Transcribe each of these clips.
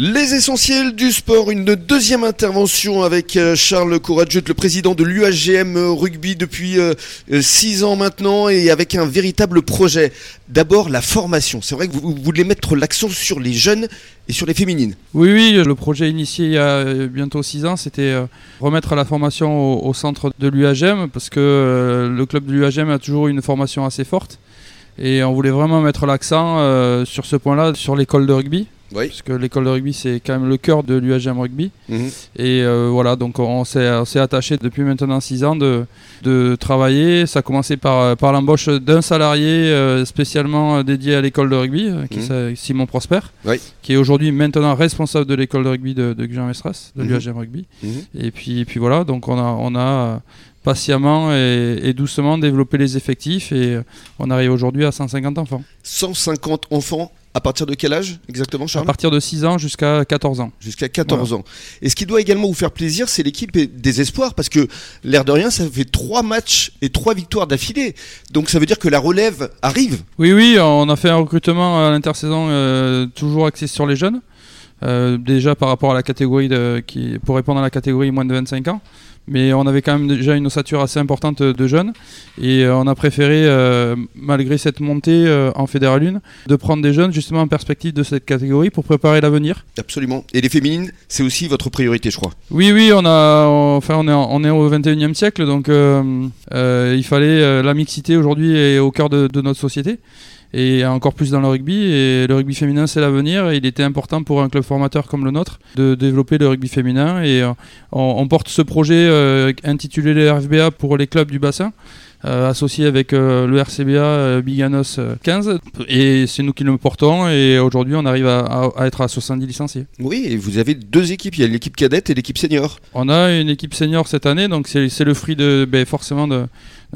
Les essentiels du sport, une deuxième intervention avec euh, Charles Courageux, le président de l'UAGM Rugby depuis 6 ans maintenant et avec un véritable projet. D'abord la formation. C'est vrai que vous voulez mettre l'accent sur les jeunes et sur les féminines. Oui, oui, le projet initié il y a bientôt 6 ans, c'était remettre la formation au, centre de l'UAGM parce que le club de l'UAGM a toujours une formation assez forte. Et on voulait vraiment mettre l'accent euh, sur ce point-là, sur l'école de rugby. Oui. Parce que l'école de rugby, c'est quand même le cœur de l'UAGM Rugby. Mhm. Et euh, voilà, donc on s'est attaché depuis maintenant 6 ans de, de, travailler. Ça a commencé par, par l'embauche d'un salarié euh, spécialement dédié à l'école de rugby, qui mhm. Simon Prosper, qui est aujourd'hui maintenant responsable de l'école de rugby de, de Gujan-Mestras, de mhm. l'UAGM Rugby. Et, puis, et puis voilà, donc on a, on a patiemment et, doucement développer les effectifs et euh, on arrive aujourd'hui à 150 enfants. 150 enfants à partir de quel âge exactement, Charles À partir de 6 ans jusqu'à 14 ans. Jusqu'à 14 ans. Et ce qui doit également vous faire plaisir, c'est l'équipe des espoirs, parce que l'air de rien, ça fait 3 matchs et 3 victoires d'affilée. Donc ça veut dire que la relève arrive. Oui, oui, on a fait un recrutement à l'intersaison euh, toujours axé sur les jeunes. Euh, déjà par rapport à la catégorie de, qui, pour répondre à la catégorie moins de 25 ans mais on avait quand même déjà une ossature assez importante de jeunes et euh, on a préféré, euh, malgré cette montée euh, en Fédéral 1, de prendre des jeunes justement en perspective de cette catégorie pour préparer l'avenir. Absolument. Et les féminines, c'est aussi votre priorité, je crois. Oui, oui, on a, enfin, on est, on est au 21e siècle, donc il fallait la mixité aujourd'hui est au cœur de notre société et encore plus dans le rugby. Et le rugby féminin, c'est l'avenir. Il était important pour un club formateur comme le nôtre de développer le rugby féminin. Et euh, on, porte ce projet euh, intitulé le RFBA pour les clubs du bassin. Euh, associé avec le RCBA Biganos 15 et c'est nous qui le portons et aujourd'hui on arrive à, être à 70 licenciés. Oui et vous avez deux équipes, il y a l'équipe cadette et l'équipe senior. On a une équipe senior cette année donc c'est le fruit de, ben, forcément d'un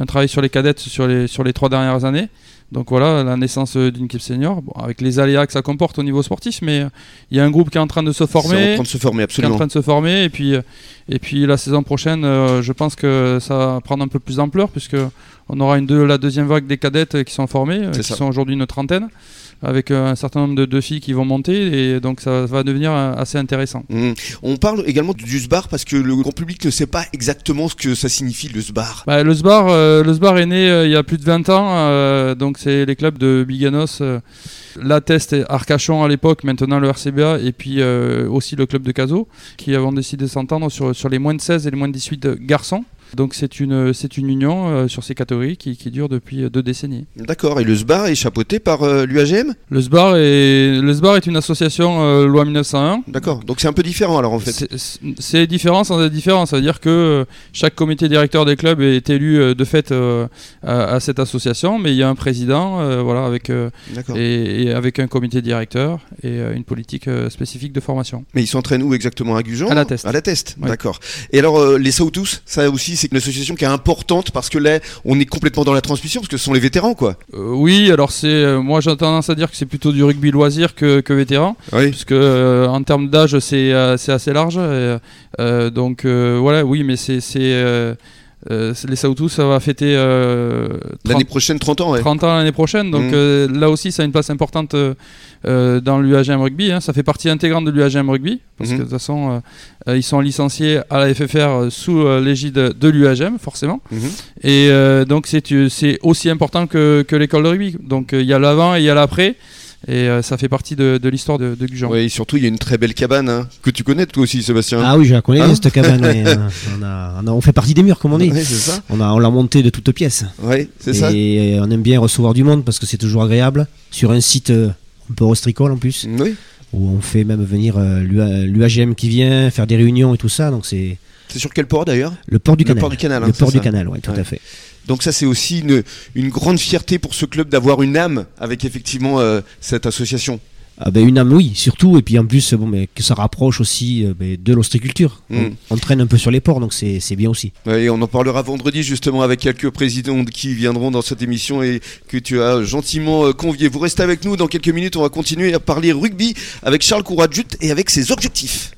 travail sur les cadettes sur les, sur les trois dernières années donc voilà, la naissance d'une équipe senior, bon, avec les aléas que ça comporte au niveau sportif, mais euh, il y a un groupe qui est en train de se former. en train de se former, absolument. Qui est en train de se former, et puis, euh, et puis la saison prochaine, euh, je pense que ça va prendre un peu plus d'ampleur, puisque on aura une la deuxième vague des cadettes qui sont formées, qui sont aujourd'hui une trentaine avec euh, un certain nombre de, filles qui vont monter et donc ça va devenir euh, assez intéressant. Mmh. On parle également du SBAR parce que le grand public ne sait pas exactement ce que ça signifie le SBAR. Bah, le, SBAR euh, le SBAR est né il y a plus de 20 ans, donc c'est les clubs de Biganos. La Test et Arcachon à l'époque, maintenant le RCBA, et puis aussi le club de Caso, qui avons décidé de s'entendre sur, sur les moins de 16 et les moins de 18 garçons. Donc c'est une, c'est une union euh, sur ces catégories qui, qui, dure depuis euh, deux décennies. D'accord. Et le SBAR est chapeauté par euh, l'UAGM le SBAR, est, le SBAR est une association loi 1901. D'accord. Donc c'est un peu différent alors en fait. C'est, différent sans être différent. Ça veut dire que chaque comité directeur des clubs est élu de fait à, cette association, mais il y a un président, voilà, avec et, et, avec un comité directeur et une politique spécifique de formation. Mais ils s'entraînent où exactement? À Gujan? À la Test. À la Test. D'accord. Et alors les Sautous, ça aussi c'est une association qui est importante parce que là, on est complètement dans la transmission parce que ce sont les vétérans, quoi. Euh, oui, alors c'est, euh, moi j'ai tendance à dire que c'est plutôt du rugby loisir que, que vétéran, oui. puisque euh, en termes d'âge c'est, assez large. donc voilà, oui, mais c'est euh, les Saoutous, ça va fêter euh, l'année prochaine 30 ans. 30 ans l'année prochaine, donc mm. euh, là aussi ça a une place importante dans l'UAGM Rugby. Hein. Ça fait partie intégrante de l'UAGM Rugby, parce mm-hmm. que de toute façon ils sont licenciés à la FFR sous l'égide de l'UAGM, forcément. Mm-hmm. Et donc c'est aussi important que, que l'école de rugby. Donc il y a l'avant et il y a l'après. Et euh, ça fait partie de, de l'histoire de, de Gujan. Oui, surtout il y a une très belle cabane hein, que tu connais toi aussi, Sébastien. Ah oui, je la connais hein cette cabane. Euh, on, a, on, fait partie des murs, comme on dit. Ouais, ça. On a, on l'a montée de toutes pièces. Oui, c'est ça. Et on aime bien recevoir du monde parce que c'est toujours agréable sur un site euh, un peu rostricole en plus. Oui. Où on fait même venir l'UAGM qui vient faire des réunions et tout ça, donc c'est. C'est sur quel port d'ailleurs Le port du canal. Le port du canal. Hein, le port du canal, oui, tout à fait. Donc ça c'est aussi une, une, grande fierté pour ce club d'avoir une âme avec effectivement cette association. Ah ben une âme, oui, surtout, et puis en plus, bon, mais que ça rapproche aussi euh, ben, de l'ostriculture. Mm. On, traîne un peu sur les ports, donc c'est bien aussi. et on en parlera vendredi justement avec quelques présidents qui viendront dans cette émission et que tu as gentiment euh, convié. Vous restez avec nous, dans quelques minutes, on va continuer à parler rugby avec Charles Couradjut et avec ses objectifs.